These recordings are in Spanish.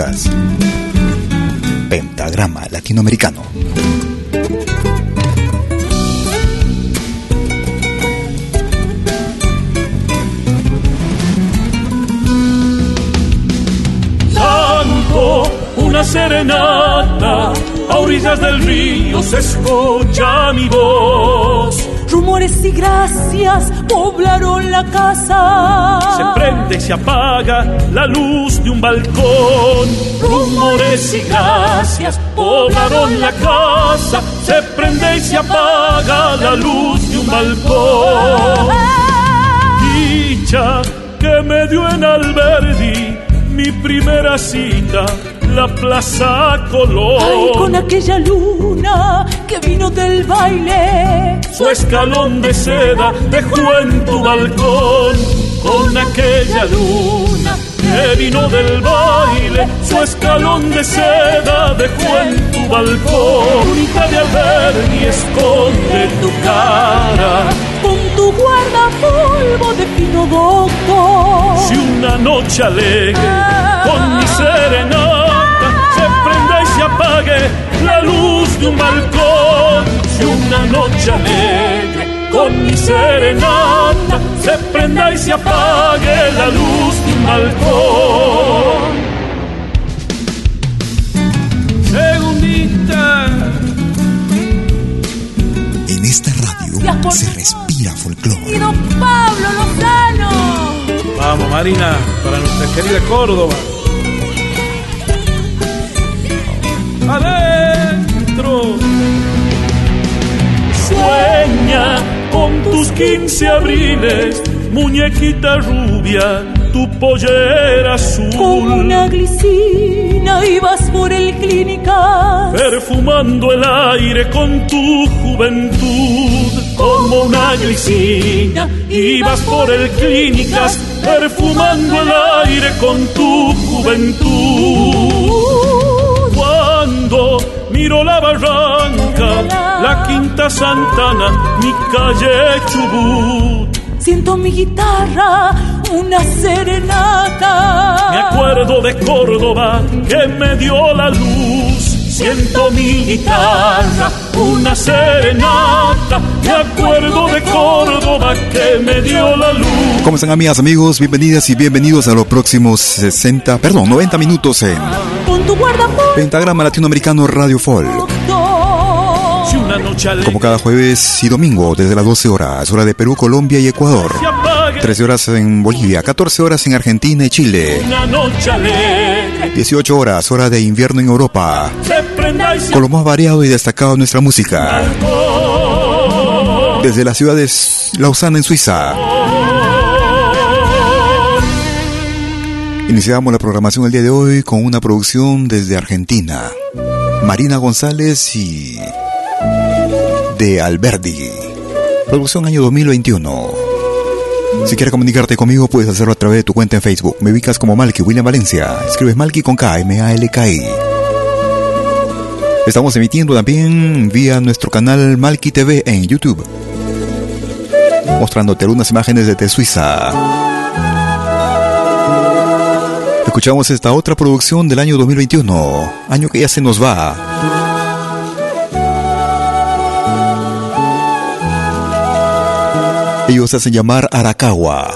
Escuchas Pentagrama Latinoamericano. Canto una serenata, a orillas del río se escucha mi voz. Rumores y gracias poblaron la casa. Se prende y se apaga la luz de un balcón. Rumores y gracias poblaron la casa. Se prende y se apaga la luz de un balcón. Dicha que me dio en Alberdi mi primera cita, la Plaza Colón. Ay, con aquella luna que vino del baile. Su escalón de seda dejó en tu balcón. Con aquella luna que vino del baile. Su escalón de seda dejó en tu balcón. Única de Alberdi esconde tu cara. Con tu guardapolvo de pino doctor. Si una noche alegre con mi serenata se prenda y se apague la luz de un balcón. Si una noche alegre con mi serenata se prenda y se apague la luz de un balcón. Segundita. En esta radio se respira folclore. Pablo Lozano. Vamos, Marina, para nuestra querida Córdoba. Adentro. 15 abriles, muñequita rubia, tu pollera azul. Como una glicina ibas por el clínica. perfumando el aire con tu juventud. Como una glicina, ibas por el clínicas, perfumando el aire con tu juventud. Cuando miro la barranca, la quinta Santana, mi calle Chubut. Siento mi guitarra, una serenata. Me acuerdo de Córdoba que me dio la luz. Siento mi guitarra, una serenata. Me acuerdo de Córdoba que me dio la luz. ¿Cómo están amigas, amigos? Bienvenidas y bienvenidos a los próximos 60, perdón, 90 minutos en Con tu guardapolvo Pentagrama Latinoamericano Radio Folk. Como cada jueves y domingo, desde las 12 horas, hora de Perú, Colombia y Ecuador. se apague, 13 horas en Bolivia, 14 horas en Argentina y Chile. una noche alegre 18 horas, hora de invierno en Europa. Con lo más variado y destacado de nuestra música. Desde la ciudad de Lausana, en Suiza. Iniciamos la programación el día de hoy con una producción desde Argentina. Marina González y de Alberdi. Producción año 2021. Si quieres comunicarte conmigo, puedes hacerlo a través de tu cuenta en Facebook. Me ubicas como Malky William Valencia. Escribes Malky con K, M-A-L-K-I. Estamos emitiendo también vía nuestro canal Malky TV en YouTube. Mostrándote algunas imágenes desde Suiza. Escuchamos esta otra producción del año 2021, año que ya se nos va. Ellos hacen llamar Arakawa.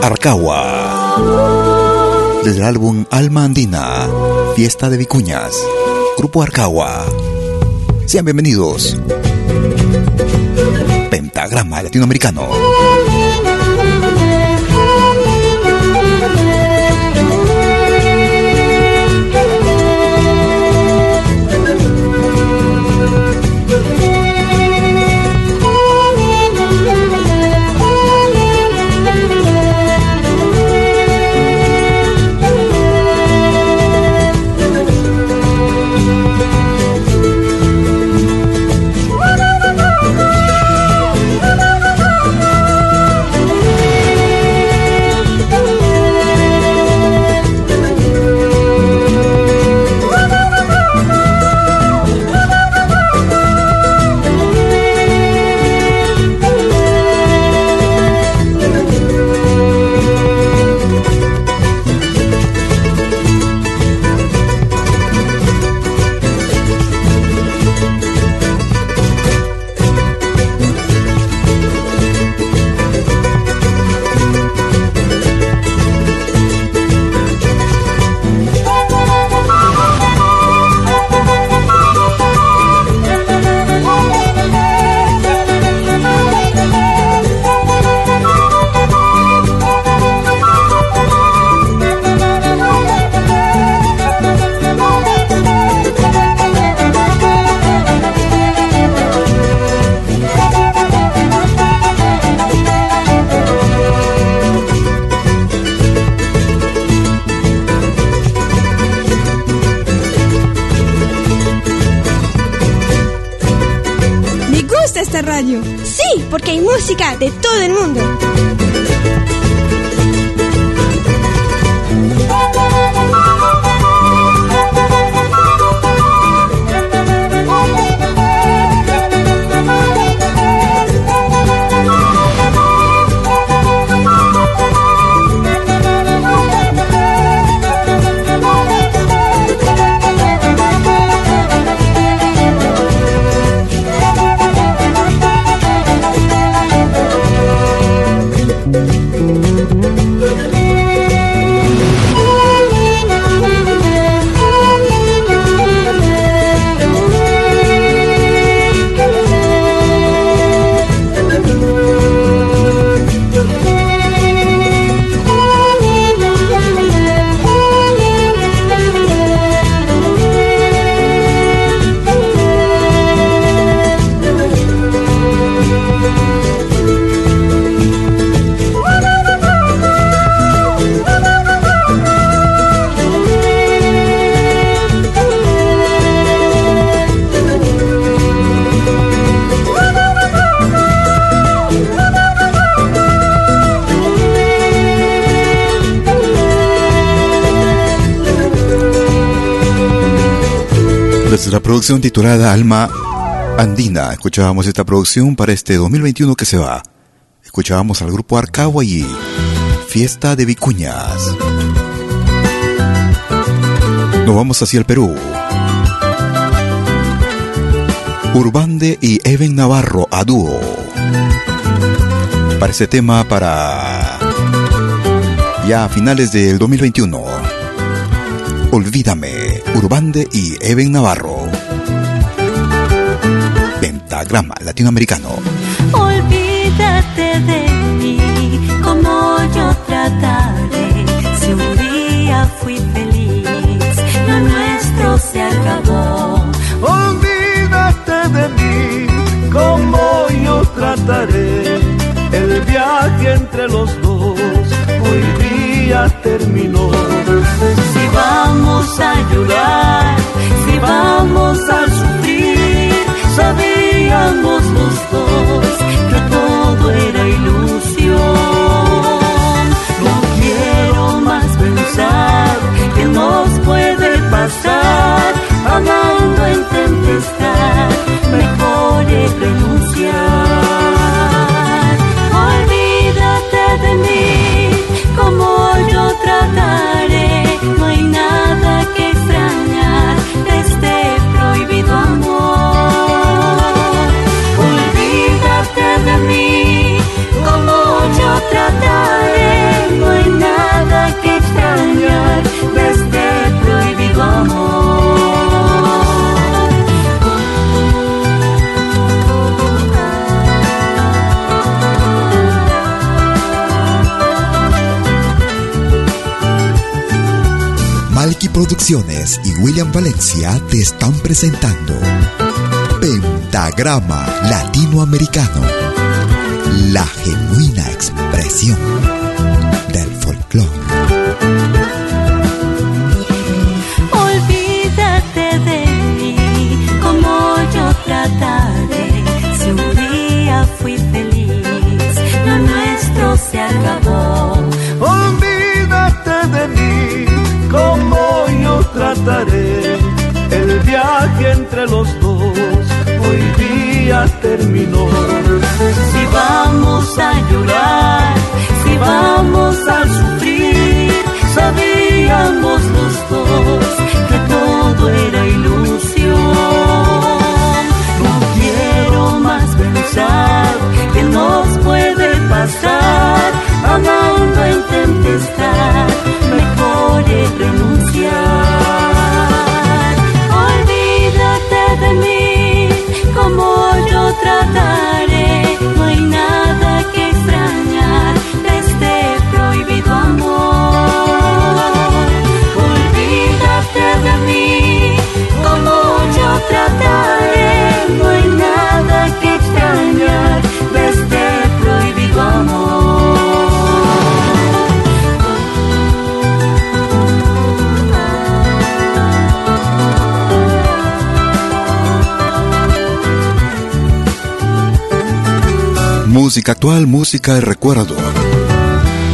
Arcagua. Desde el álbum Alma Andina, Fiesta de Vicuñas, Grupo Arcagua. Sean bienvenidos. Pentagrama Latinoamericano. Producción titulada Alma Andina. Escuchábamos esta producción para este 2021 que se va. Escuchábamos al grupo Arcagua y Fiesta de Vicuñas. Nos vamos hacia el Perú. Urbande y Even Navarro a dúo. Para ese tema para ya a finales del 2021. Olvídame, Urbande y Even Navarro. Pentagrama Latinoamericano. Olvídate de mí, como yo trataré. Si un día fui feliz, lo nuestro se acabó. Olvídate de mí, como yo trataré. El viaje entre los dos hoy día terminó vamos a llorar, si vamos a sufrir, sabíamos los dos que todo era ilusión. No quiero más pensar que nos puede pasar, amando en tempestad, mejor es renunciar. Olvídate de mí, como yo tratar Producciones y William Valencia te están presentando Pentagrama Latinoamericano, la genuina expresión del folclore. Olvídate de mí, como yo trataré. Si un día fui feliz, lo nuestro se acabó. El viaje entre los dos hoy día terminó. Si vamos a llorar, si vamos a sufrir, sabíamos los dos que todo era ilusión. No quiero más pensar que nos puede pasar, amando en tempestad, mejor es renunciar. Yo trataré, Música actual, música de recuerdo.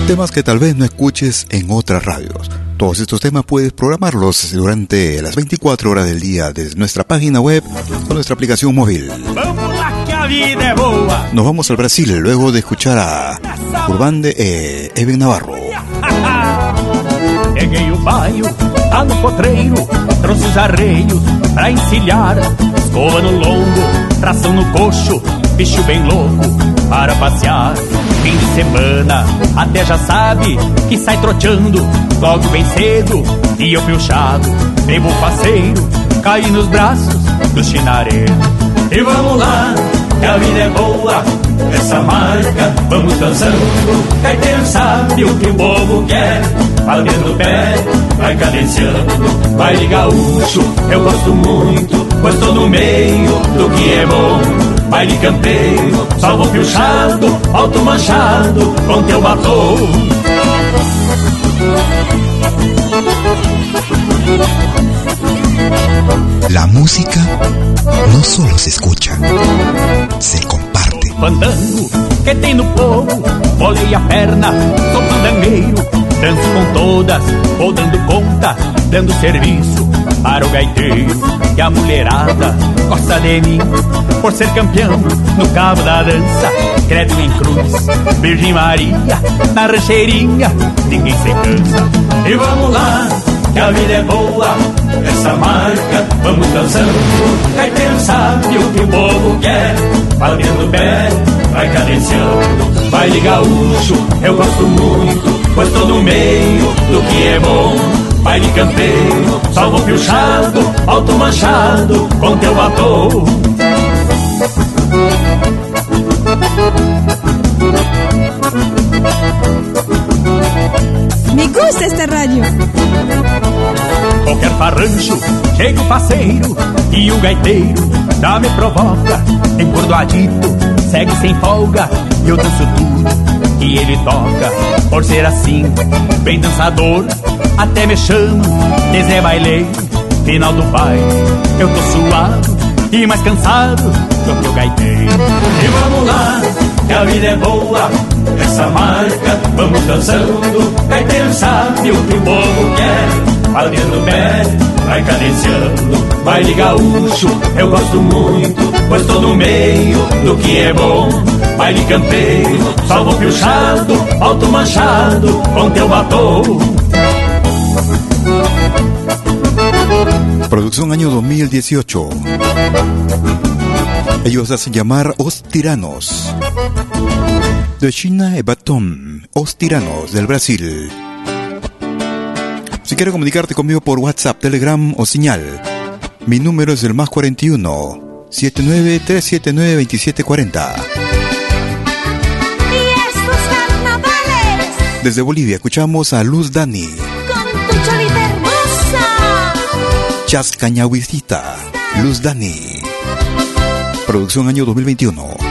Temas que tal vez no escuches en otras radios. Todos estos temas puedes programarlos durante las 24 horas del día desde nuestra página web o nuestra aplicación móvil. Lá. Nos vamos al Brasil luego de escuchar a Urbande e Eben Navarro. Peguei o baio, tá no potreiro, trouxe os arreios pra encilhar. Escova no lombo, tração no coxo, bicho bem louco para passear. Fim de semana, até já sabe que sai troteando logo bem cedo. E eu piochado, bebo faceiro, caí nos braços do chinareiro. E vamos lá, que a vida é boa, essa marca, vamos dançando. Caetano sabe o que o povo quer, batendo do pé, vai cadenciando. Baile gaúcho, eu gosto muito, pois tô no meio do que é bom. Baile campeiro, salvo piochado, alto manchado, com teu batom. La música no solo se escucha, se comparte. Fandango que tem no povo, bolei a perna, sou fandangueiro, danço com todas, vou dando conta, dando serviço para o gaiteiro. E a mulherada gosta de mim, por ser campeão no cabo da dança, credo em cruz, Virgem Maria, na rancheirinha, ninguém se cansa. E vamos lá, que a vida é boa, essa marca, vamos dançando. Gaiteiro sabe o que o povo quer, batendo o pé, vai cadenciando. Baile gaúcho, eu gosto muito, pois tô no meio do que é bom. Baile campeiro, salvo piochado, alto manchado, com teu batom. Me gusta esta radio. Qualquer farrancho, chega o parceiro e o gaiteiro já me provoca. Encordoadito, segue sem folga, eu danço tudo que ele toca. Por ser assim, bem dançador, até me chamo de Zé Baileiro. Final do baile, eu tô suado e mais cansado do que o gaiteiro. E vamos lá, que a vida é boa, essa marca, vamos dançando. Gaiteiro sabe o que o povo quer, batendo o pé, vai cadenciando. Baile gaúcho, eu gosto muito, pois tô no meio do que é bom. Baile campeiro, salvo piochado, alto manchado, com teu batom. Producción año 2018. Ellos hacen llamar Os Tiranos. De China e Batom, Os Tiranos del Brasil. Si quieres comunicarte conmigo por WhatsApp, Telegram o señal, mi número es el más 41 79 379 2740. Desde Bolivia escuchamos a Luz Dani. con tu cholita hermosa. Chascañahuicita, Luz Dani. Producción año 2021.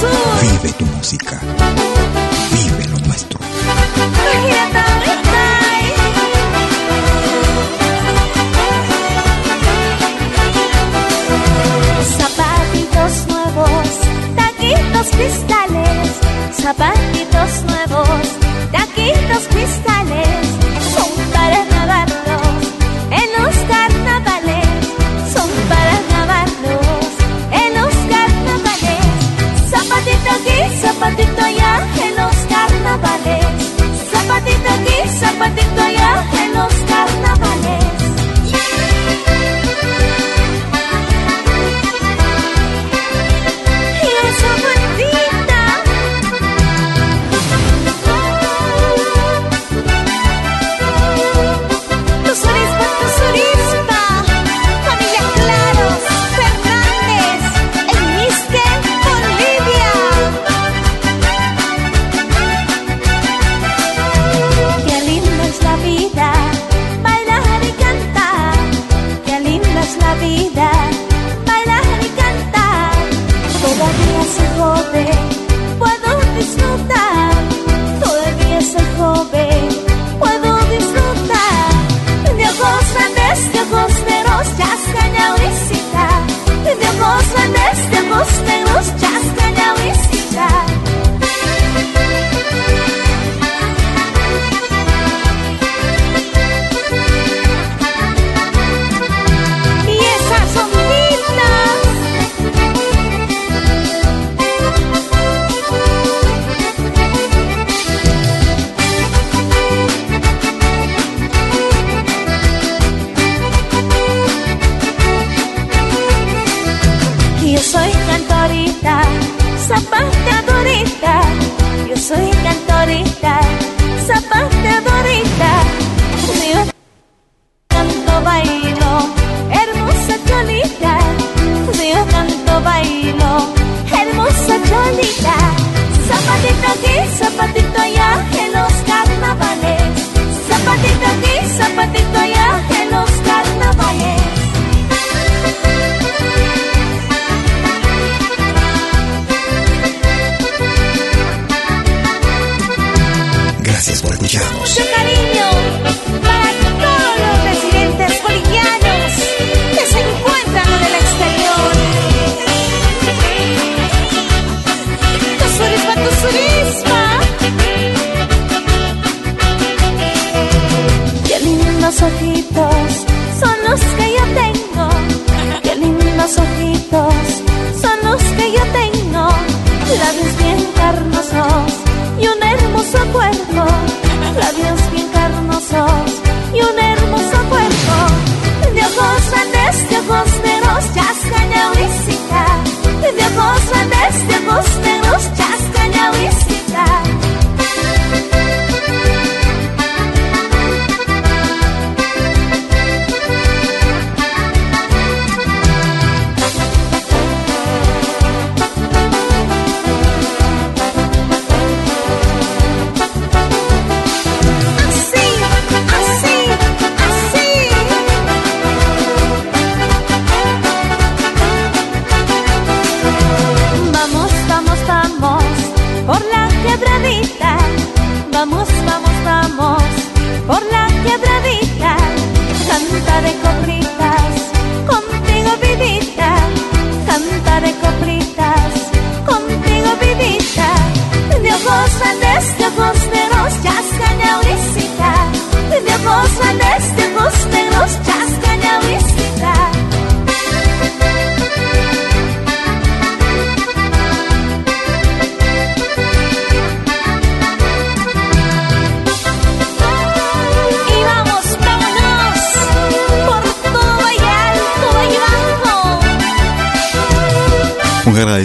Vive tu música. Vive lo nuestro. Zapatitos nuevos, taquitos cristales. Zapatitos nuevos, taquitos cristales. Zapatito allá en los carnavales. Zapatito aquí, zapatito allá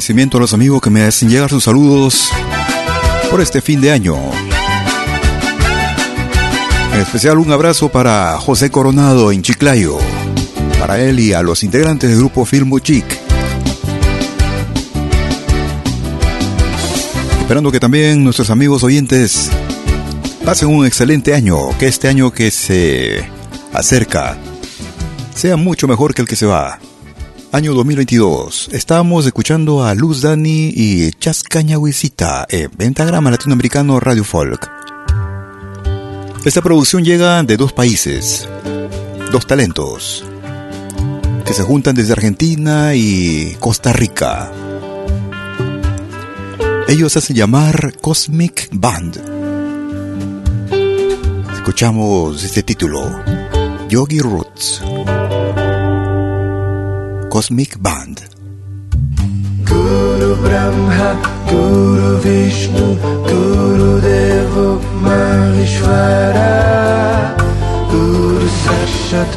agradecimiento a los amigos que me hacen llegar sus saludos por este fin de año. En especial un abrazo para José Coronado en Chiclayo, para él y a los integrantes del grupo Filmo Chic. Esperando que también nuestros amigos oyentes pasen un excelente año, que este año que se acerca sea mucho mejor que el que se va. Año 2022. Estamos escuchando a Luz Dani y Chascañahuisita en Pentagrama Latinoamericano Radio Folk. Esta producción llega de dos países, dos talentos, que se juntan desde Argentina y Costa Rica. Ellos hacen llamar Cosmic Band. Escuchamos este título, Yogi Roots. Cosmic Band. Guru Brahma, Guru Vishnu, Guru Devo Maheshwara, Guru Sakshat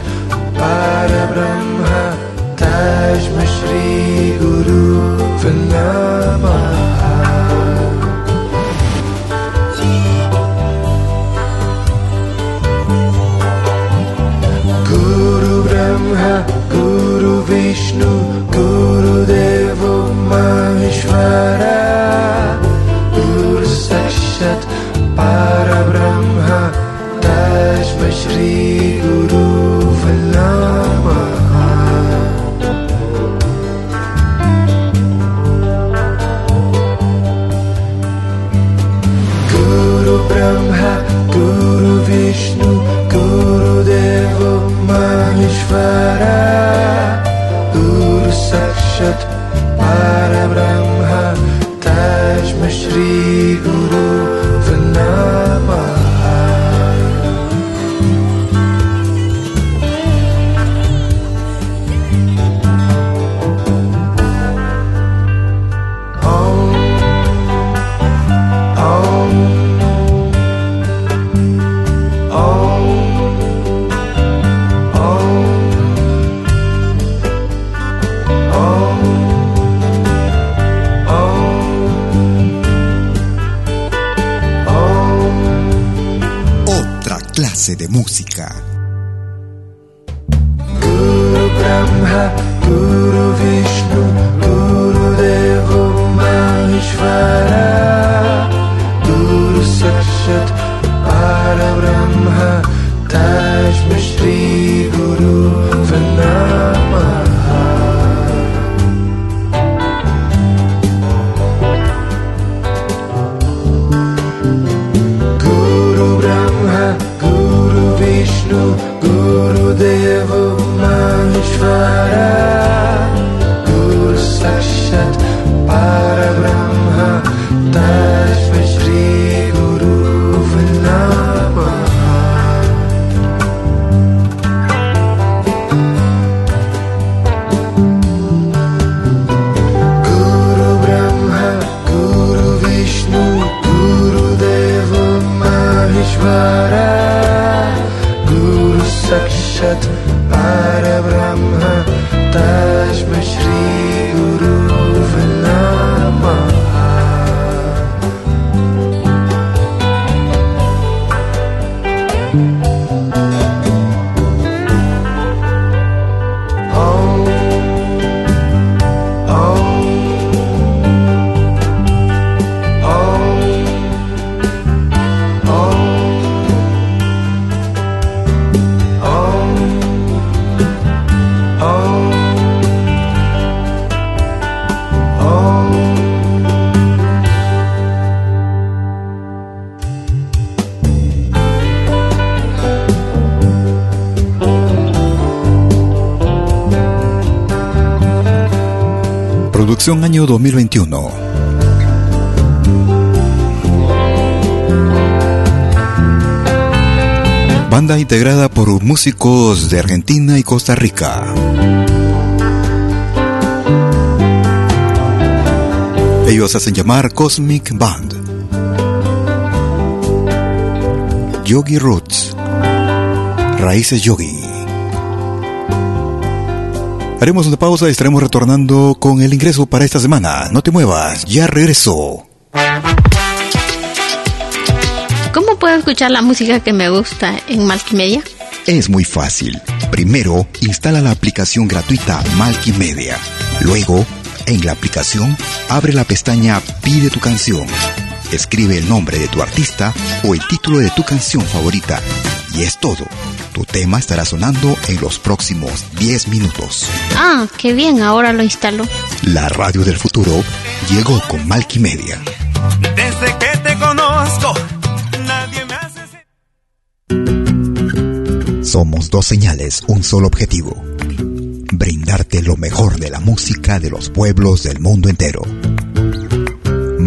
Parabrahma, Tajma Shri Guru Vanamaha. Guru Brahma, Vishnu Guru Deva, Mahishvara Guru Sakshat Parabrahma Tashma Shri Guru Valama Guru Brahma Guru Vishnu Guru Devo Mahishvara 2021. Banda integrada por músicos de Argentina y Costa Rica. Ellos hacen llamar Cosmic Band. Yogi Roots. Raíces Yogi. Haremos una pausa y estaremos retornando con el ingreso para esta semana. No te muevas, ya regreso. ¿Cómo puedo escuchar la música que me gusta en Malkimedia? Es muy fácil. Primero, instala la aplicación gratuita Malkimedia. Luego, en la aplicación, abre la pestaña Pide tu canción. Escribe el nombre de tu artista o el título de tu canción favorita. Y es todo. Tu tema estará sonando en los próximos 10 minutos. Ah, qué bien, ahora lo instalo. La radio del futuro llegó con Malkimedia. Desde que te conozco, nadie me hace... Somos dos señales, un solo objetivo. Brindarte lo mejor de la música de los pueblos del mundo entero.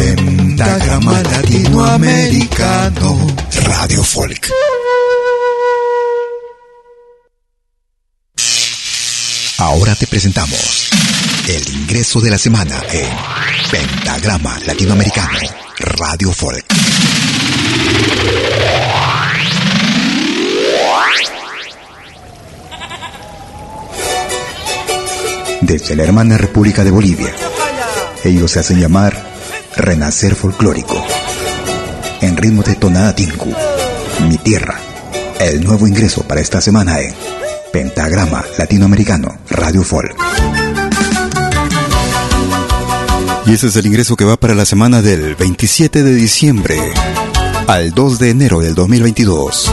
Pentagrama Latinoamericano Radio Folk. Ahora te presentamos el ingreso de la semana en Pentagrama Latinoamericano Radio Folk. Desde la hermana República de Bolivia, ellos se hacen llamar Renacer Folclórico. En ritmo de tonada tinku, Mi Tierra. El nuevo ingreso para esta semana en Pentagrama Latinoamericano Radio Folk. Y ese es el ingreso que va para la semana del 27 de diciembre al 2 de enero del 2022.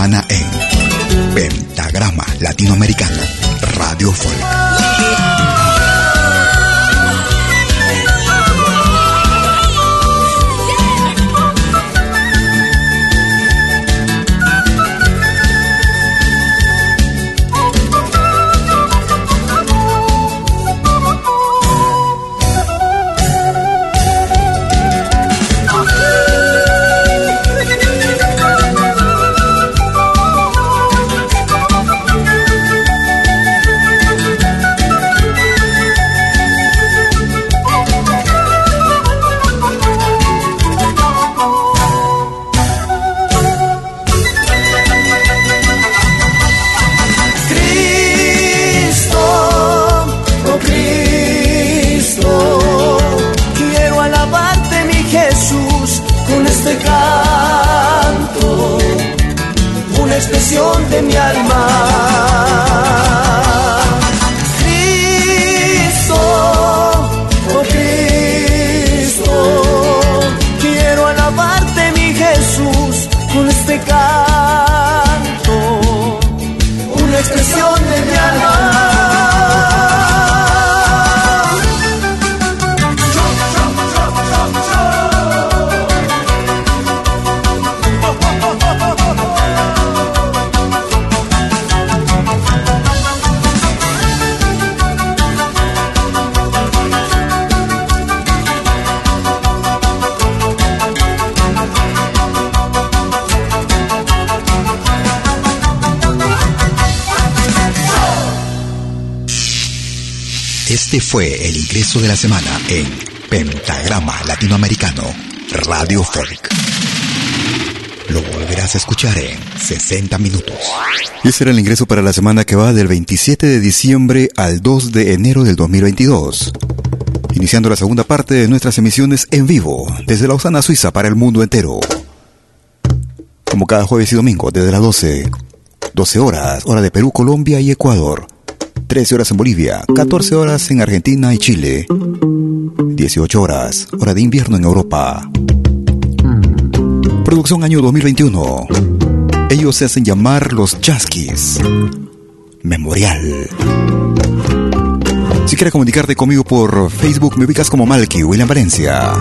ingreso de en Pentagrama Latinoamericano Radio Folk. Lo volverás a escuchar en 60 minutos. Ese era el ingreso para la semana que va del 27 de diciembre al 2 de enero del 2022. Iniciando la segunda parte de nuestras emisiones en vivo, desde Lausana, Suiza, para el mundo entero. Como cada jueves y domingo, desde las 12, 12 horas, hora de Perú, Colombia y Ecuador 13 horas en Bolivia, 14 horas en Argentina y Chile, 18 horas, hora de invierno en Europa. Producción año 2021. Ellos se hacen llamar los Jaskis. Memorial. Si quieres comunicarte conmigo por Facebook, me ubicas como Malky William Valencia.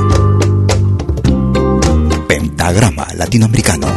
Pentagrama Latinoamericano.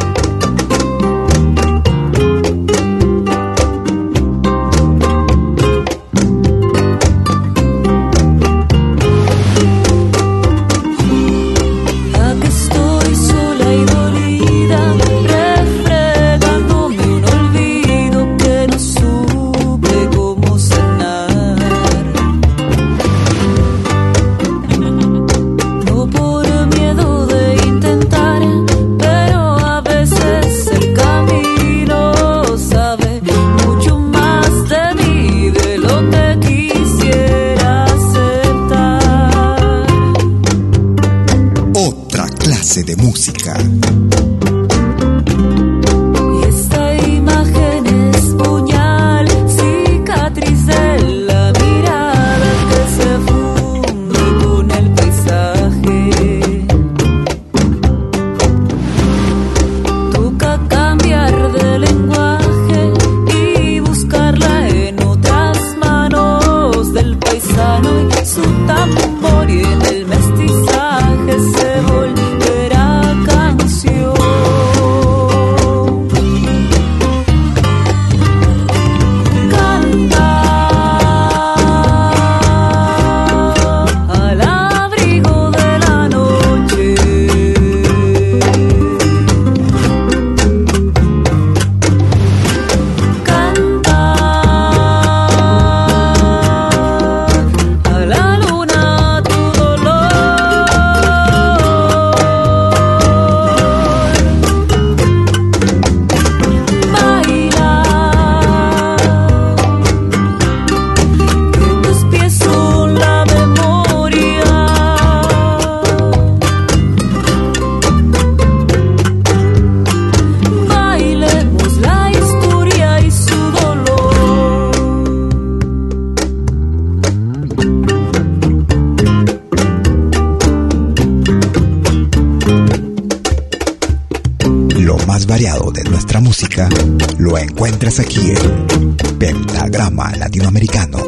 Aquí en Pentagrama Latinoamericano.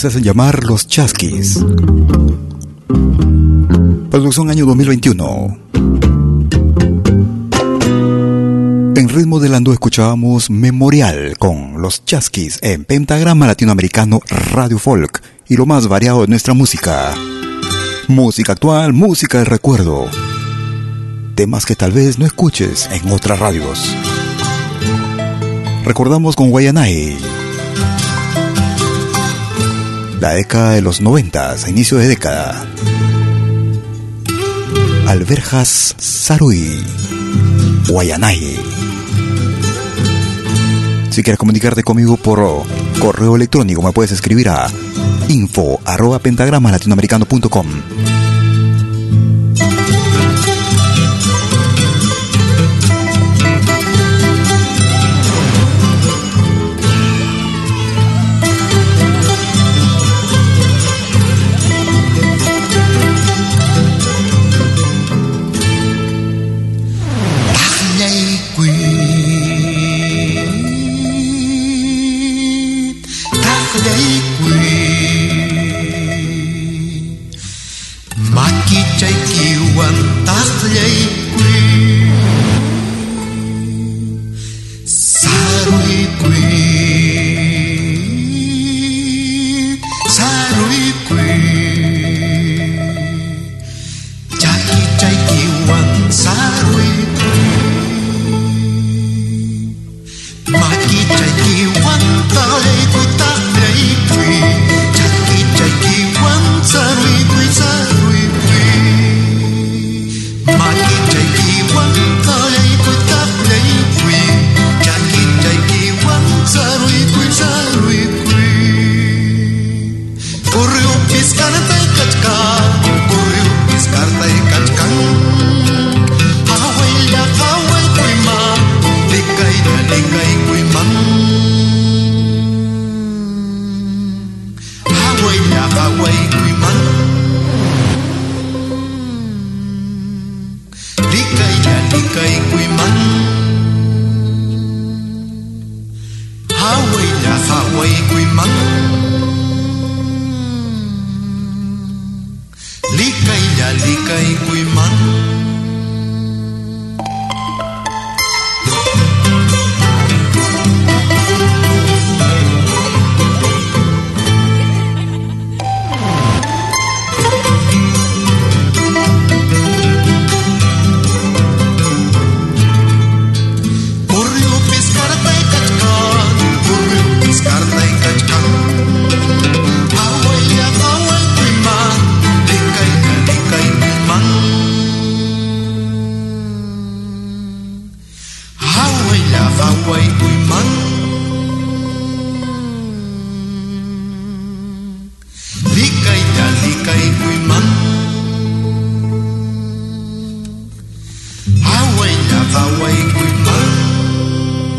Se hacen llamar los Chasquis. Producción año 2021. En ritmo del ando escuchábamos Memorial con los Chasquis en Pentagrama Latinoamericano Radio Folk y lo más variado de nuestra música. Música actual, música de recuerdo. Temas que tal vez no escuches en otras radios. Recordamos con Guayanay la década de los noventas, inicio de década. Alberjas Sarui, Guayanay. Si quieres comunicarte conmigo por correo electrónico, me puedes escribir a info arroba pentagrama latinoamericano.com.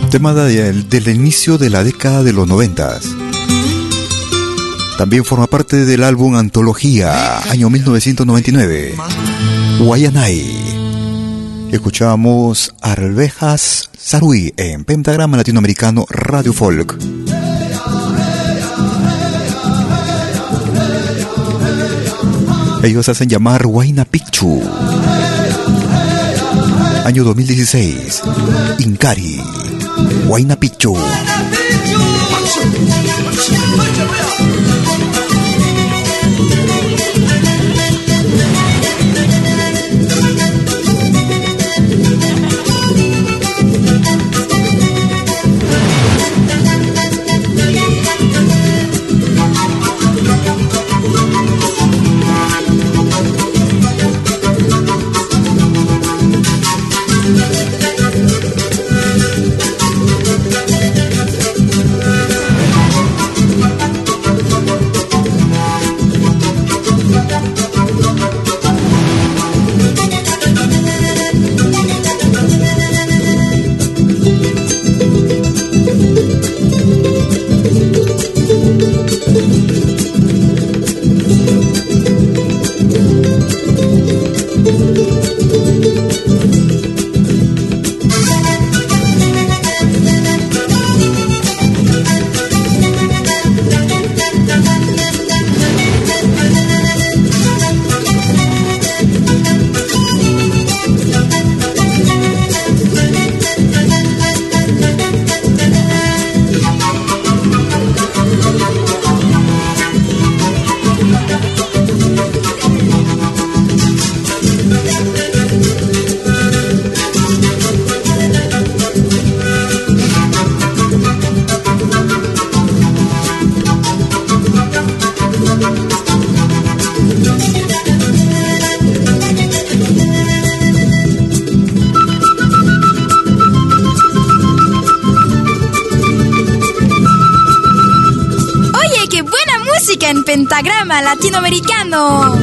Tema del, del inicio de la década de los noventas. También forma parte del álbum Antología, año 1999. Guayanay. Escuchábamos Arvejas Sarui en Pentagrama Latinoamericano Radio Folk. Ellos hacen llamar Huayna Picchu. Año 2016. Incari. Huayna Picchu. Latinoamericano.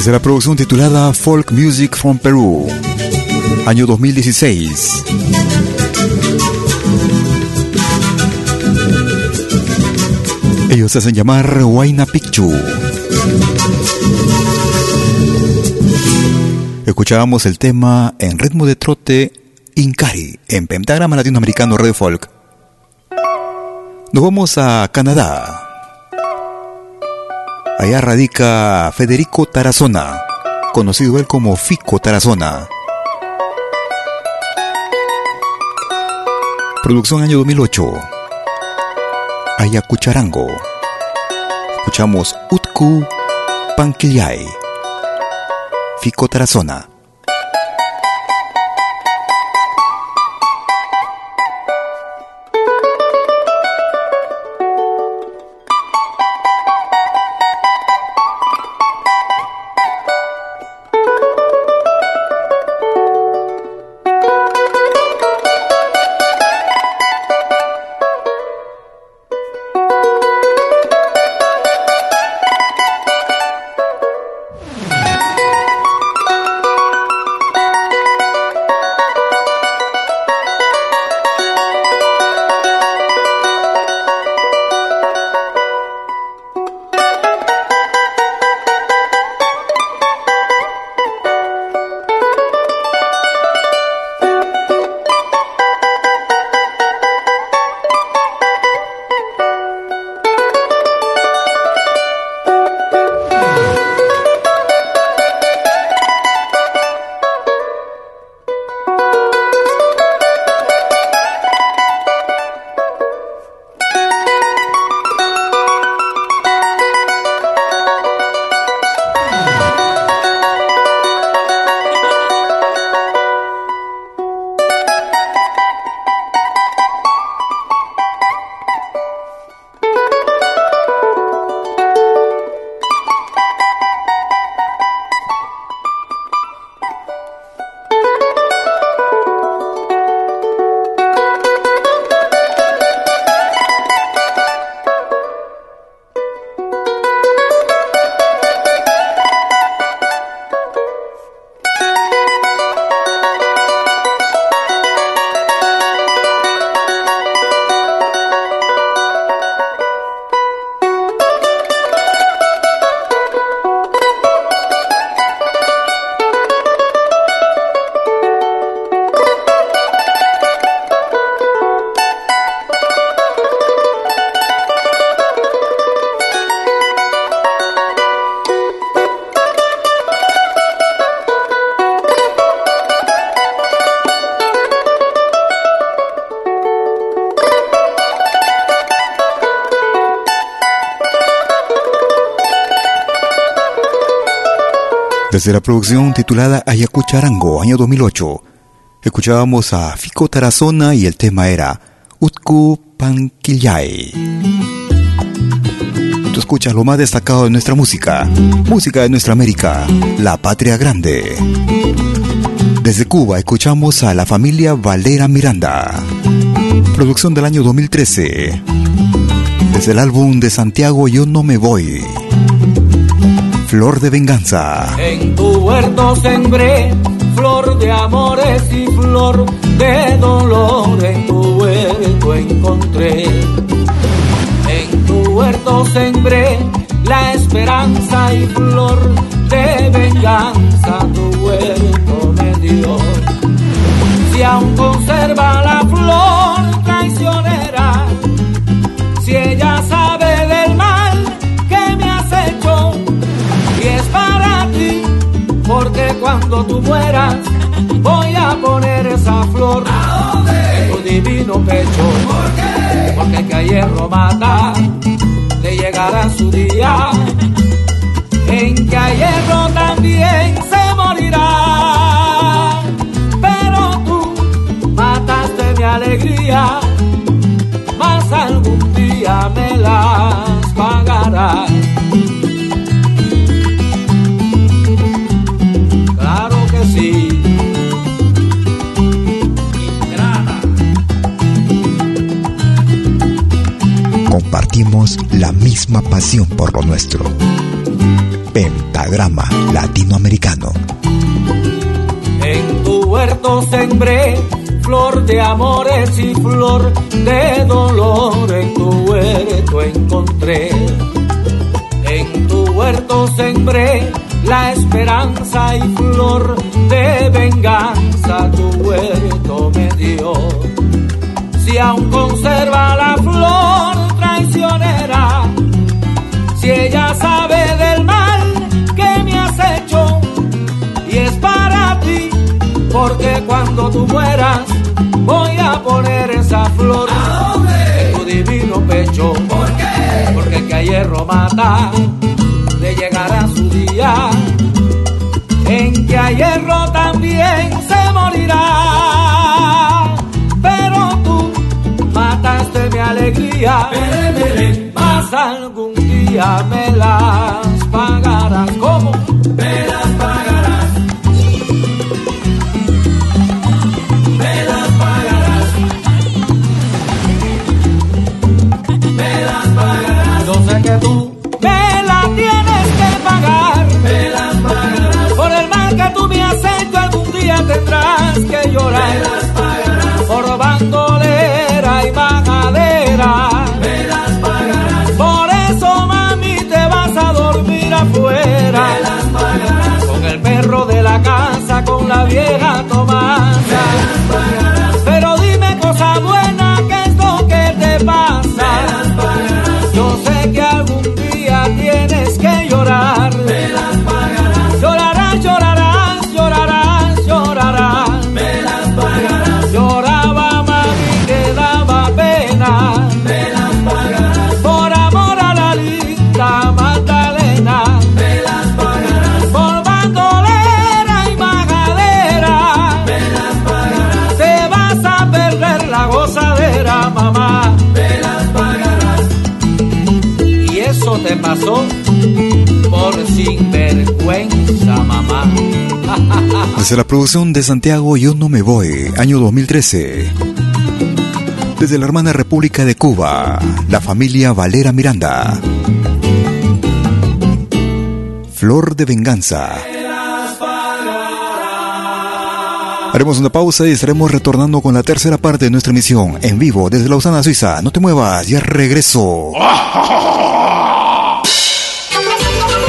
Desde la producción titulada Folk Music from Peru, año 2016. Ellos se hacen llamar Huayna Picchu. Escuchábamos el tema en ritmo de trote Incari en Pentagrama Latinoamericano Radio Folk. Nos vamos a Canadá. Allá radica Federico Tarazona, conocido él como Fico Tarazona. Producción año 2008. Ayacucharango. Escuchamos Utku Panquillay. Fico Tarazona. La producción titulada Ayacucharango, año 2008, escuchábamos a Fico Tarazona y el tema era Utku Panquillay. Tú escuchas lo más destacado de nuestra música, música de nuestra América, la patria grande. Desde Cuba escuchamos a la familia Valera Miranda, producción del año 2013. Desde el álbum de Santiago Yo no me voy. Flor de venganza. En tu huerto sembré flor de amores y flor de dolor. En tu huerto encontré. En tu huerto sembré la esperanza y flor de venganza. Tu huerto me dio. Si aún conserva la cuando tú mueras voy a poner esa flor en tu divino pecho. Porque que a hierro mata, le llegará su día en que a hierro también se morirá. Pero tú mataste mi alegría, más algún día me las pagarás. Compartimos la misma pasión por lo nuestro. Pentagrama Latinoamericano. En tu huerto sembré flor de amores y flor de dolor. En tu huerto encontré. En tu huerto sembré la esperanza y flor de venganza. Tu huerto me dio. Si aún conserva la flor si ella sabe del mal que me has hecho y es para ti, porque cuando tú mueras voy a poner esa flor en tu divino pecho. ¿Por qué? Porque que a hierro mata, le llegará su día en que a hierro también se morirá. Mataste mi alegría, más algún día me las pagarás. ¿Cómo? Con la te pasó por sinvergüenza, mamá. Desde la producción de Santiago Yo No Me Voy, año 2013. Desde la hermana República de Cuba, la familia Valera Miranda. Flor de Venganza. Haremos una pausa y estaremos retornando con la tercera parte de nuestra emisión en vivo desde Lausana, Suiza. No te muevas, ya regreso.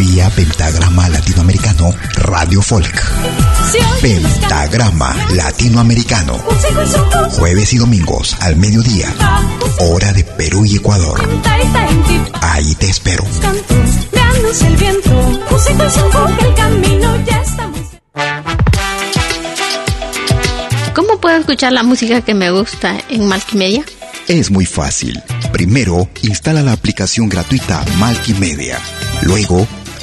Vía Pentagrama Latinoamericano Radio Folk. Pentagrama Latinoamericano. Jueves y domingos al mediodía. Hora de Perú y Ecuador. Ahí te espero. ¿Cómo puedo escuchar la música que me gusta en Multimedia? Es muy fácil. Primero, instala la aplicación gratuita Multimedia. Luego,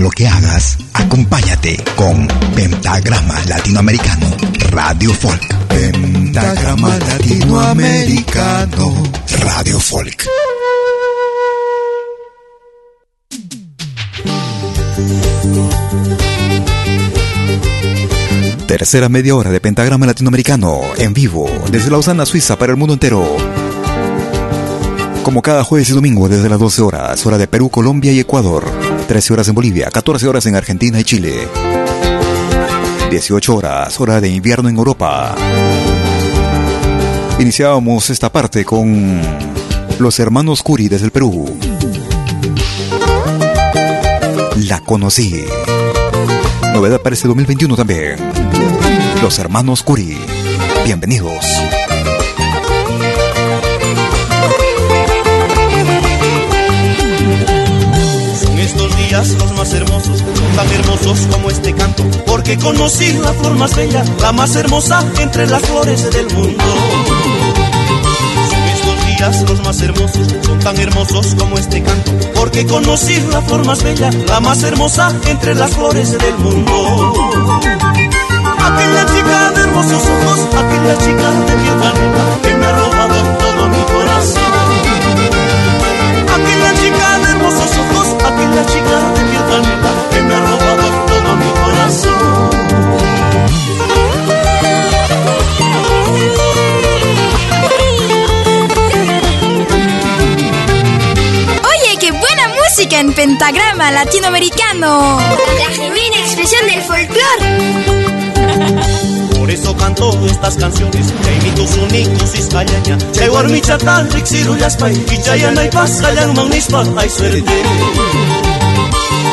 Lo que hagas, acompáñate con Pentagrama Latinoamericano Radio Folk. Pentagrama Latinoamericano Radio Folk. Tercera media hora de Pentagrama Latinoamericano en vivo desde Lausana, Suiza para el mundo entero. Como cada jueves y domingo desde las 12 horas, hora de Perú, Colombia y Ecuador. 13 horas en Bolivia, 14 horas en Argentina y Chile. 18 horas, hora de invierno en Europa. Iniciábamos esta parte con los hermanos Curi desde el Perú. La conocí. Novedad para este 2021 también. Los hermanos Curi. Bienvenidos. Los más hermosos, tan hermosos como este canto, porque conocí la flor más bella, la más hermosa entre las flores del mundo. Estos días los más hermosos, son tan hermosos como este canto, porque conocí la flor más bella, la más hermosa entre las flores del mundo. Aquella chica de hermosos ojos, aquella chica de piel que me ha robado latinoamericano. La genuina expresión del folclore. Por eso canto estas canciones que imito su nico ciscayaña Chay warmichata rixiru yaspay Kichayana y pascayan magnispa hay suerte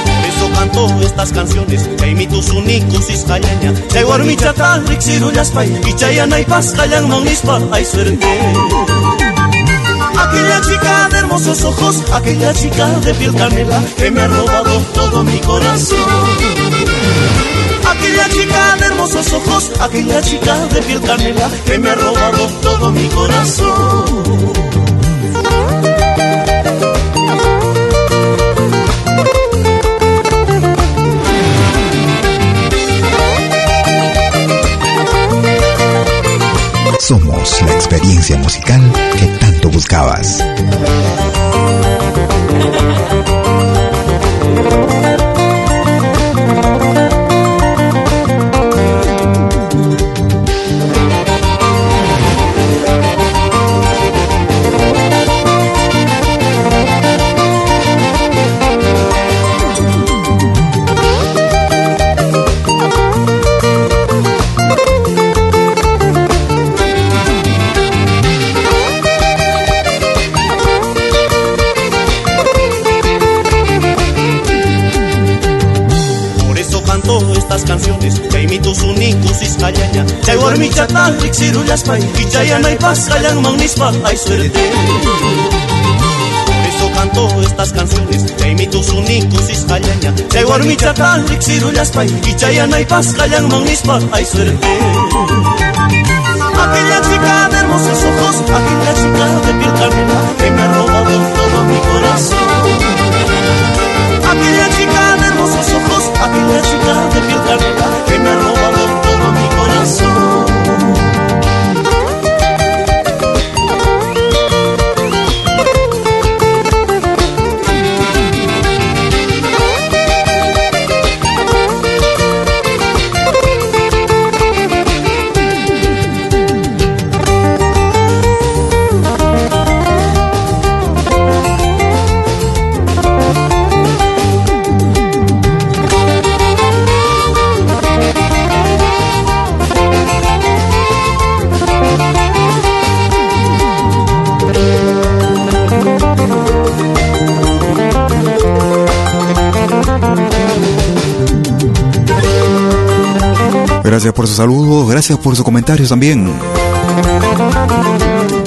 Por eso canto estas canciones que imito su nico ciscayaña Chay warmichata rixiru yaspay Kichayana y pascayan magnispa hay suerte Aquella chica de hermosos ojos, aquella chica de piel canela que me ha robado todo mi corazón. Aquella chica de hermosos ojos, aquella chica de piel canela que me ha robado todo mi corazón. Somos la experiencia musical que buscabas. ciscayaña Chay warmichata rixiru yaspay Kichayana y pascayan magnispa hay suerte. Eso canto estas canciones. Nico mikusis hallaña Chay warmicha kalik sirullaspay Ichayanay pas kallanman nispa ay suerte. Aquella chica de hermosos ojos Aquella chica de piel canela Que me ha robado todo mi corazón. Aquella chica de hermosos ojos Aquella chica Por su saludo, gracias por sus comentarios también.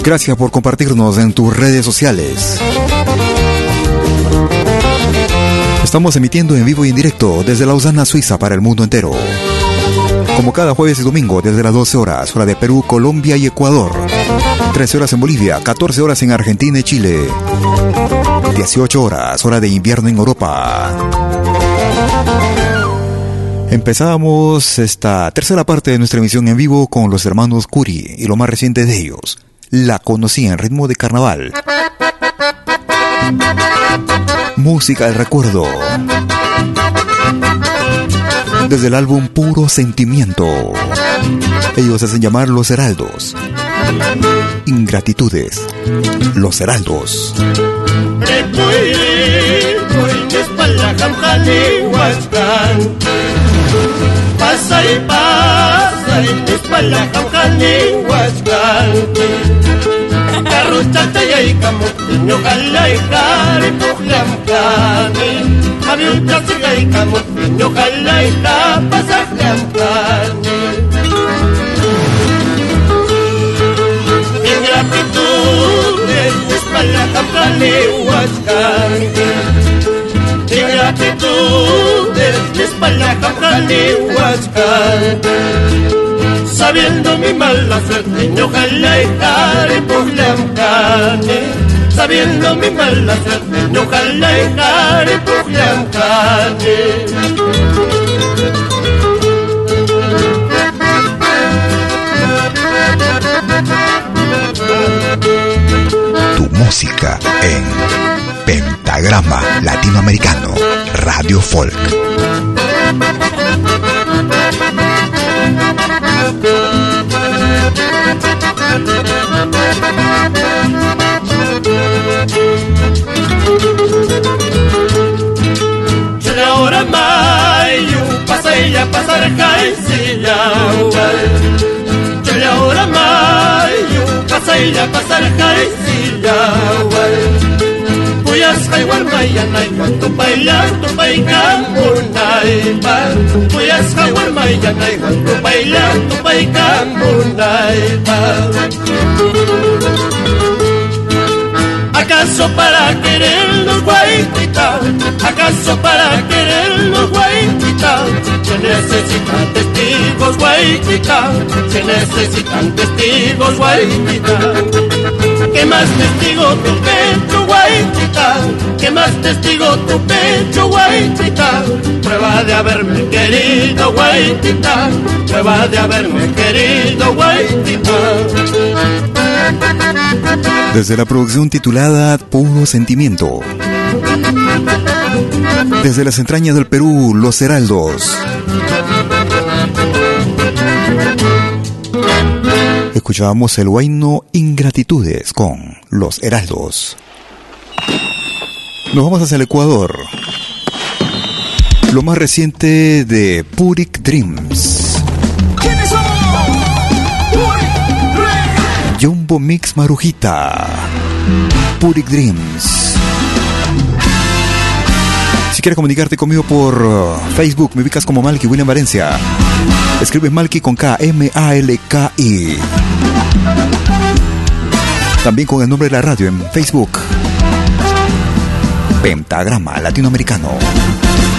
Gracias por compartirnos en tus redes sociales. Estamos emitiendo en vivo y en directo desde Lausana, Suiza, para el mundo entero. Como cada jueves y domingo, desde las 12 horas, hora de Perú, Colombia y Ecuador. 13 horas en Bolivia, 14 horas en Argentina y Chile. 18 horas, hora de invierno en Europa. Empezamos esta tercera parte de nuestra emisión en vivo con los hermanos Curi y lo más reciente de ellos. La conocí en ritmo de carnaval. Música del recuerdo. Desde el álbum Puro Sentimiento. Ellos hacen llamar Los Heraldos. Ingratitudes. Los Heraldos. Pasa y pasa y espalda jamjani huascante Carruchate y hay camutinho jala y jare pujlamcani Aviuchate y hay camutinho jala y japa sajlamcani Ingratitudes espalda jamjani huascante Ingratitudes espalda jamjani huascante Sabiendo mi mala suerte, no ojalá y jare pujlamcani Sabiendo mi mala suerte, no ojalá y jare pujlamcani Tu música en Pentagrama Latinoamericano Radio Folk. ahora mayo pasa ella pasar jaisilla Chile ahora mayo pasa ella pasar jaisilla Puyas haiwan mayanay tu bailar tu baikan munay ba Puyas haiwan mayanay tu bailar tu baikan munay ba ¿Acaso para querernos guaitita? ¿Acaso para querernos guaitita? Se necesitan testigos guaitita Se necesitan testigos guaitita ¿Qué más testigo tu pecho ¿Qué más testigo tu pecho guaitita? Prueba de haberme querido guaitita Prueba de haberme querido guaitita Desde la producción titulada Puro Sentimiento. Desde las entrañas del Perú, Los Heraldos. Escuchábamos el huayno Ingratitudes con Los Heraldos. Nos vamos hacia el Ecuador. Lo más reciente de Puric Dreams. Jumbo Mix Marujita. Puric Dreams. Si quieres comunicarte conmigo por uh, Facebook, me ubicas como Malky William Valencia. Escribes Malky con K, M-A-L-K-I. También con el nombre de la radio en Facebook. Pentagrama Latinoamericano.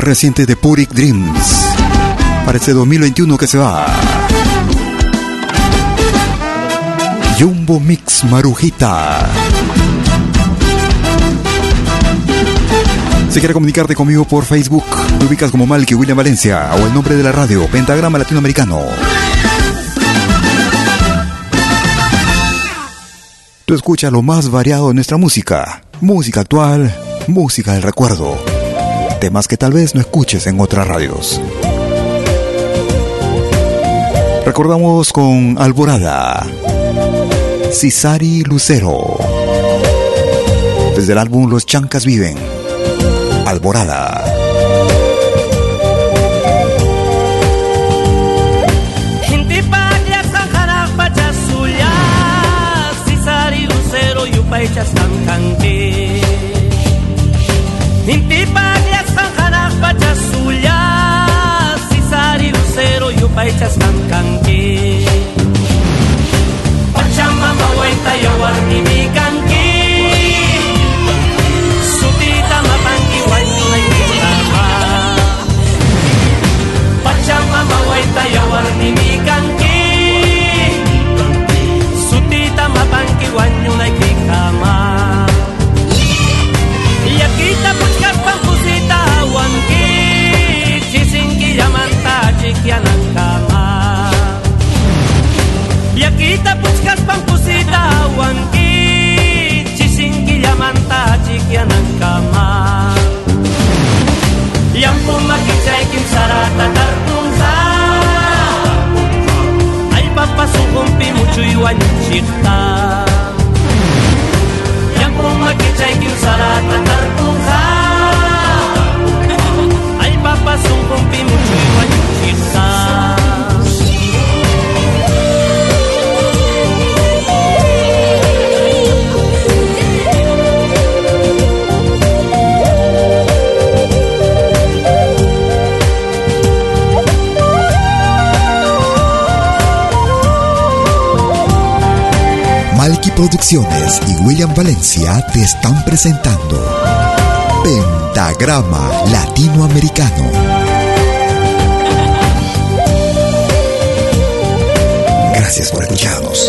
Reciente de Puric Dreams. Para este 2021 que se va. Jumbo Mix Marujita. Si quieres comunicarte conmigo por Facebook, te ubicas como Malky William Valencia o el nombre de la radio, Pentagrama Latinoamericano. Tú escuchas lo más variado de nuestra música. Música actual, música del recuerdo. Temas que tal vez no escuches en otras radios. Recordamos con Alborada. Cisari Lucero. Desde el álbum Los Chancas Viven. Alborada. Inti paglias supay cas ng kangki. Pagsama maway tayo war ibigan ki Sutita mapangkiwan ay bitama Pagsama maway tayo war ibigan agitar. Producciones y William Valencia te están presentando Pentagrama Latinoamericano. Gracias por escucharnos.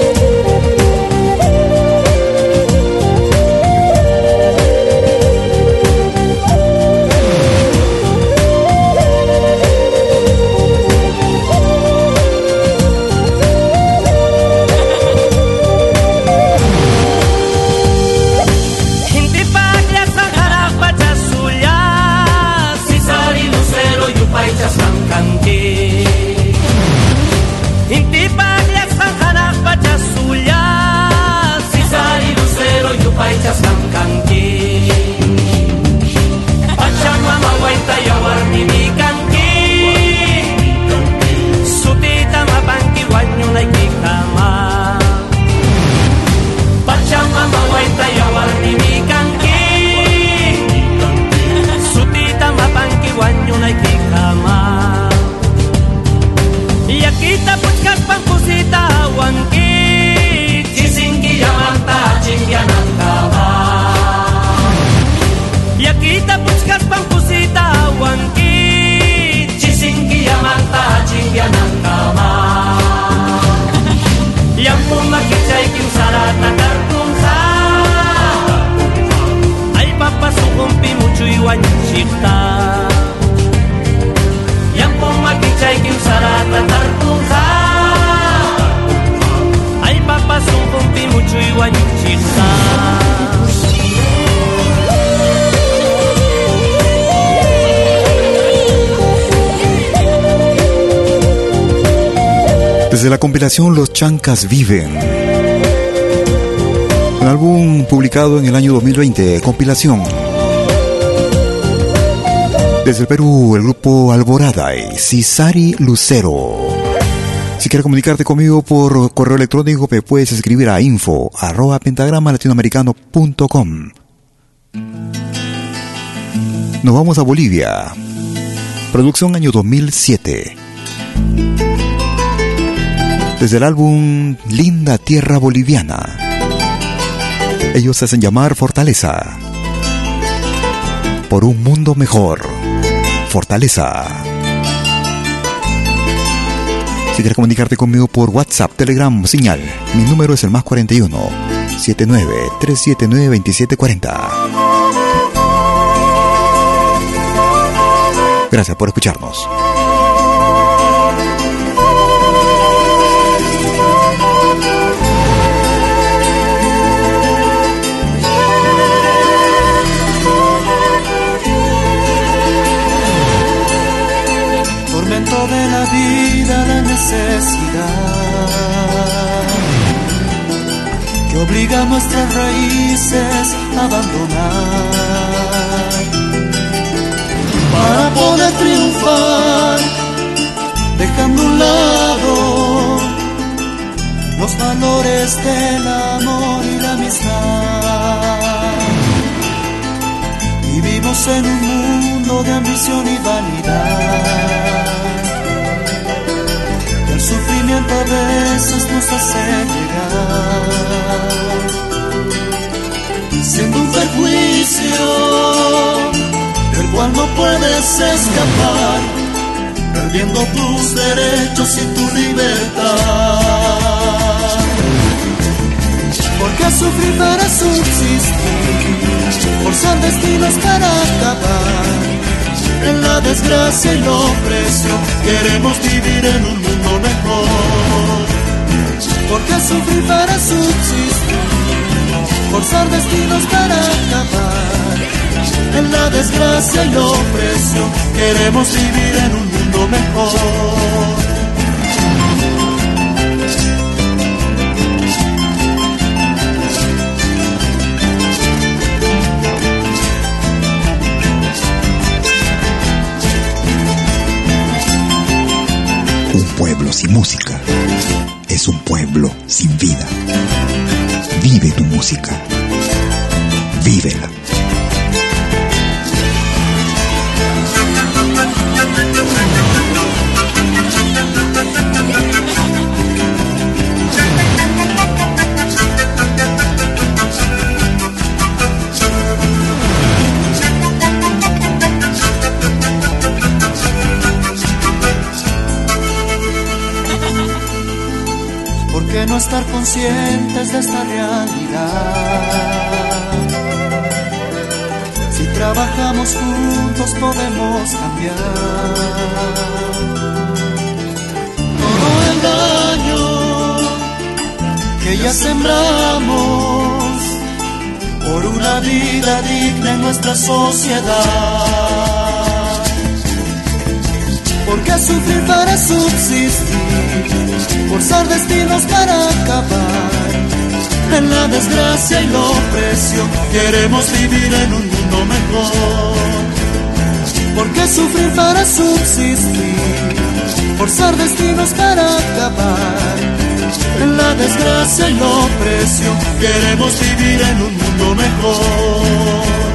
Desde la compilación Los Chancas Viven. Un álbum publicado en el año 2020, compilación. Desde el Perú, el grupo Alborada y Cisari Lucero. Si quieres comunicarte conmigo por correo electrónico, me puedes escribir a info arroba pentagrama latinoamericano.com. Nos vamos a Bolivia. Producción año 2007. Desde el álbum Linda Tierra Boliviana. Ellos se hacen llamar Fortaleza. Por un mundo mejor. Fortaleza. Si quieres comunicarte conmigo por WhatsApp, Telegram, señal, mi número es el más 41 79 379 2740. Gracias por escucharnos. De la vida, la necesidad que obliga a nuestras raíces a abandonar para poder triunfar, dejando un lado los valores del amor y la amistad. Vivimos en un mundo de ambición y vanidad. Sufrimiento a veces nos hace llegar, siendo un perjuicio del cual no puedes escapar, perdiendo tus derechos y tu libertad. Porque sufrir para subsistir, forzar destinos para acabar en la desgracia y la opresión. Queremos vivir en un mejor. Porque sufrir para subsistir, forzar destinos para acabar en la desgracia y la opresión. Queremos vivir en un mundo mejor. Pueblo sin vida. Vive tu música. Estar conscientes de esta realidad? Si trabajamos juntos podemos cambiar. Todo el daño que ya sembramos por una vida digna en nuestra sociedad. ¿Por qué sufrir para subsistir? Forzar destinos para acabar en la desgracia y la opresión. Queremos vivir en un mundo mejor. ¿Por qué sufrir para subsistir? Forzar destinos para acabar en la desgracia y la opresión. Queremos vivir en un mundo mejor.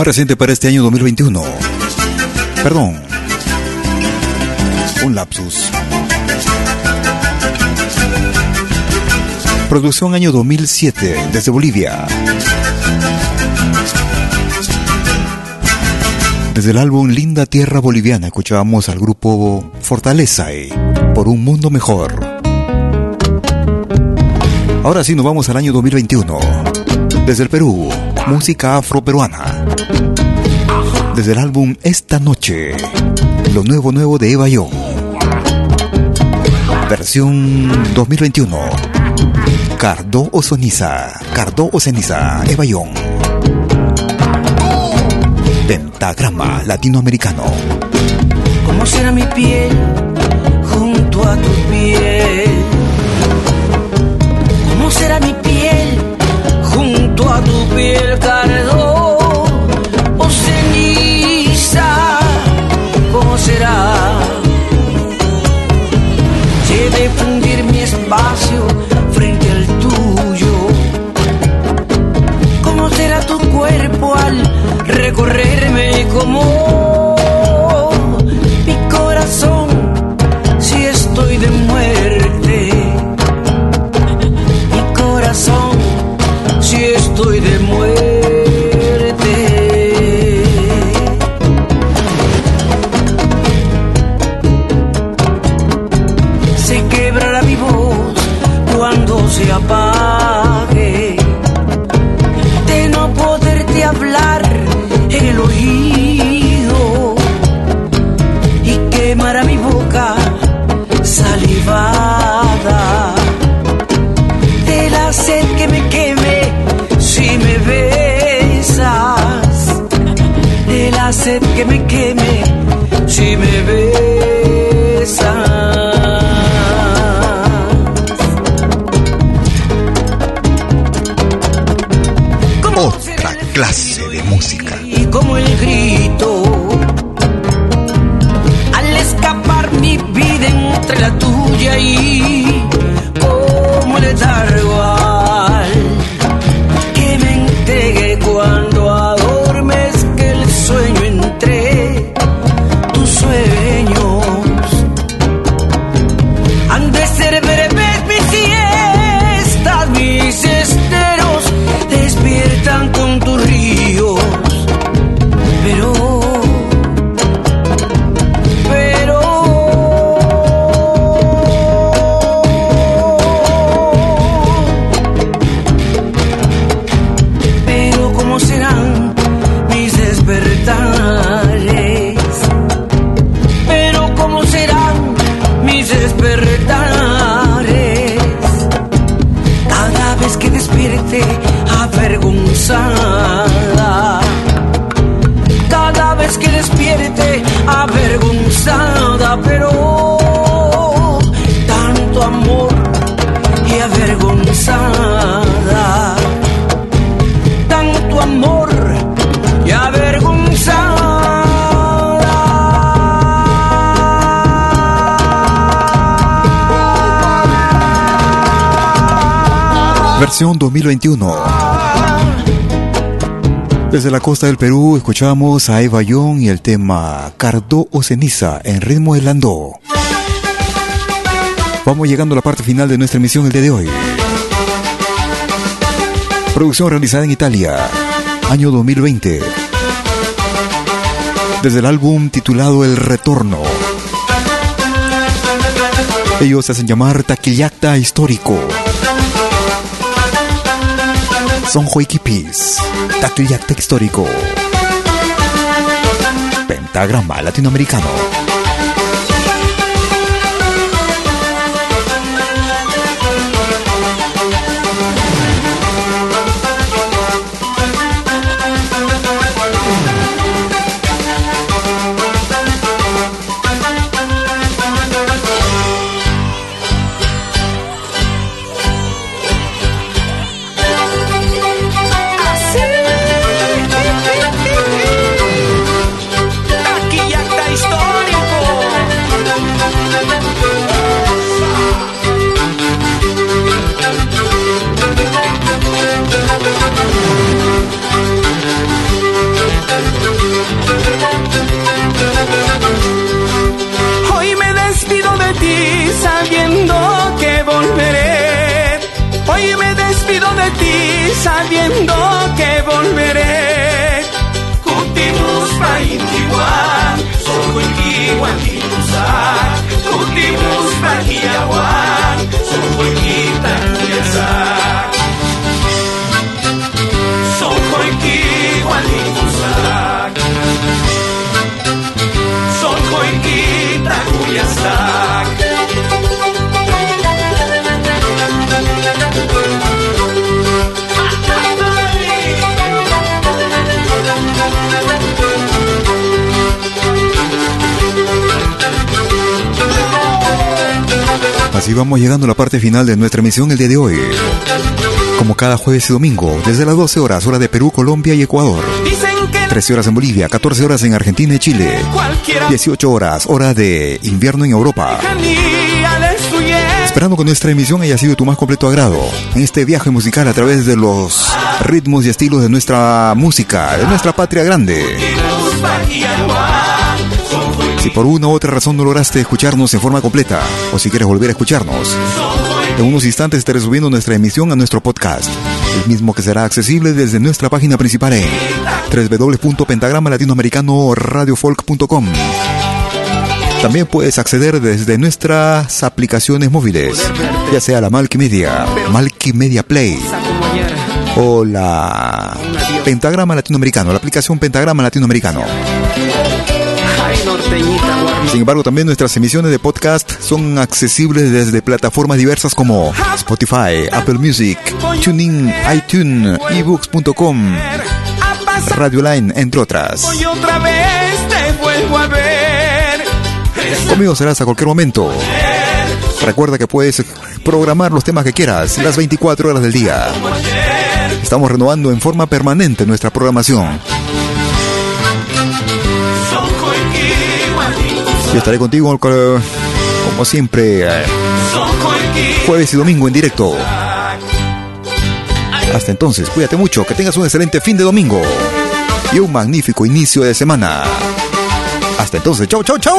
Más reciente para este año 2021. Perdón. Un lapsus. Producción año 2007 desde Bolivia. Desde el álbum Linda Tierra Boliviana escuchábamos al grupo Fortaleza y Por un Mundo Mejor. Ahora sí nos vamos al año 2021. Desde el Perú, música afroperuana. Desde el álbum Esta Noche, lo nuevo nuevo de Eva Young. Versión 2021. Cardo o Ceniza. Cardo o Ceniza. Eva Young. Pentagrama Latinoamericano. ¿Cómo será mi piel junto a tu piel? Piel, cardo o ceniza? ¿Cómo será? De fundir mi espacio frente al tuyo. ¿Cómo será tu cuerpo al recorrerme como versión 2021. Desde la costa del Perú escuchamos a Eva Young y el tema Cardo o Ceniza en ritmo de landó. Vamos llegando a la parte final de nuestra emisión el día de hoy. Producción realizada en Italia, año 2020. Desde el álbum titulado El Retorno. Ellos se hacen llamar Taquillacta Histórico. Son Joiquipis, Tacliyacte Histórico, Pentagrama Latinoamericano. Parte final de nuestra emisión el día de hoy. Como cada jueves y domingo, desde las 12 horas, hora de Perú, Colombia y Ecuador. 13 horas en Bolivia, 14 horas en Argentina y Chile. 18 horas, hora de invierno en Europa. Esperando que nuestra emisión haya sido tu más completo agrado en este viaje musical a través de los ritmos y estilos de nuestra música, de nuestra patria grande. Si por una u otra razón no lograste escucharnos en forma completa, o si quieres volver a escucharnos, en unos instantes estaré subiendo nuestra emisión a nuestro podcast, el mismo que será accesible desde nuestra página principal en www.pentagrama-latinoamericano-radiofolk.com. También puedes acceder desde nuestras aplicaciones móviles, ya sea la Media, Media Play o la Pentagrama Latinoamericano, la aplicación Pentagrama Latinoamericano. Sin embargo, también nuestras emisiones de podcast son accesibles desde plataformas diversas como Spotify, Apple Music, TuneIn, iTunes, ebooks.com, Radio Line, entre otras. Conmigo serás a cualquier momento. Recuerda que puedes programar los temas que quieras las 24 horas del día. Estamos renovando en forma permanente nuestra programación. Yo estaré contigo como siempre jueves y domingo en directo. Hasta entonces, cuídate mucho, que tengas un excelente fin de domingo y un magnífico inicio de semana. Hasta entonces, chau, chau, chau.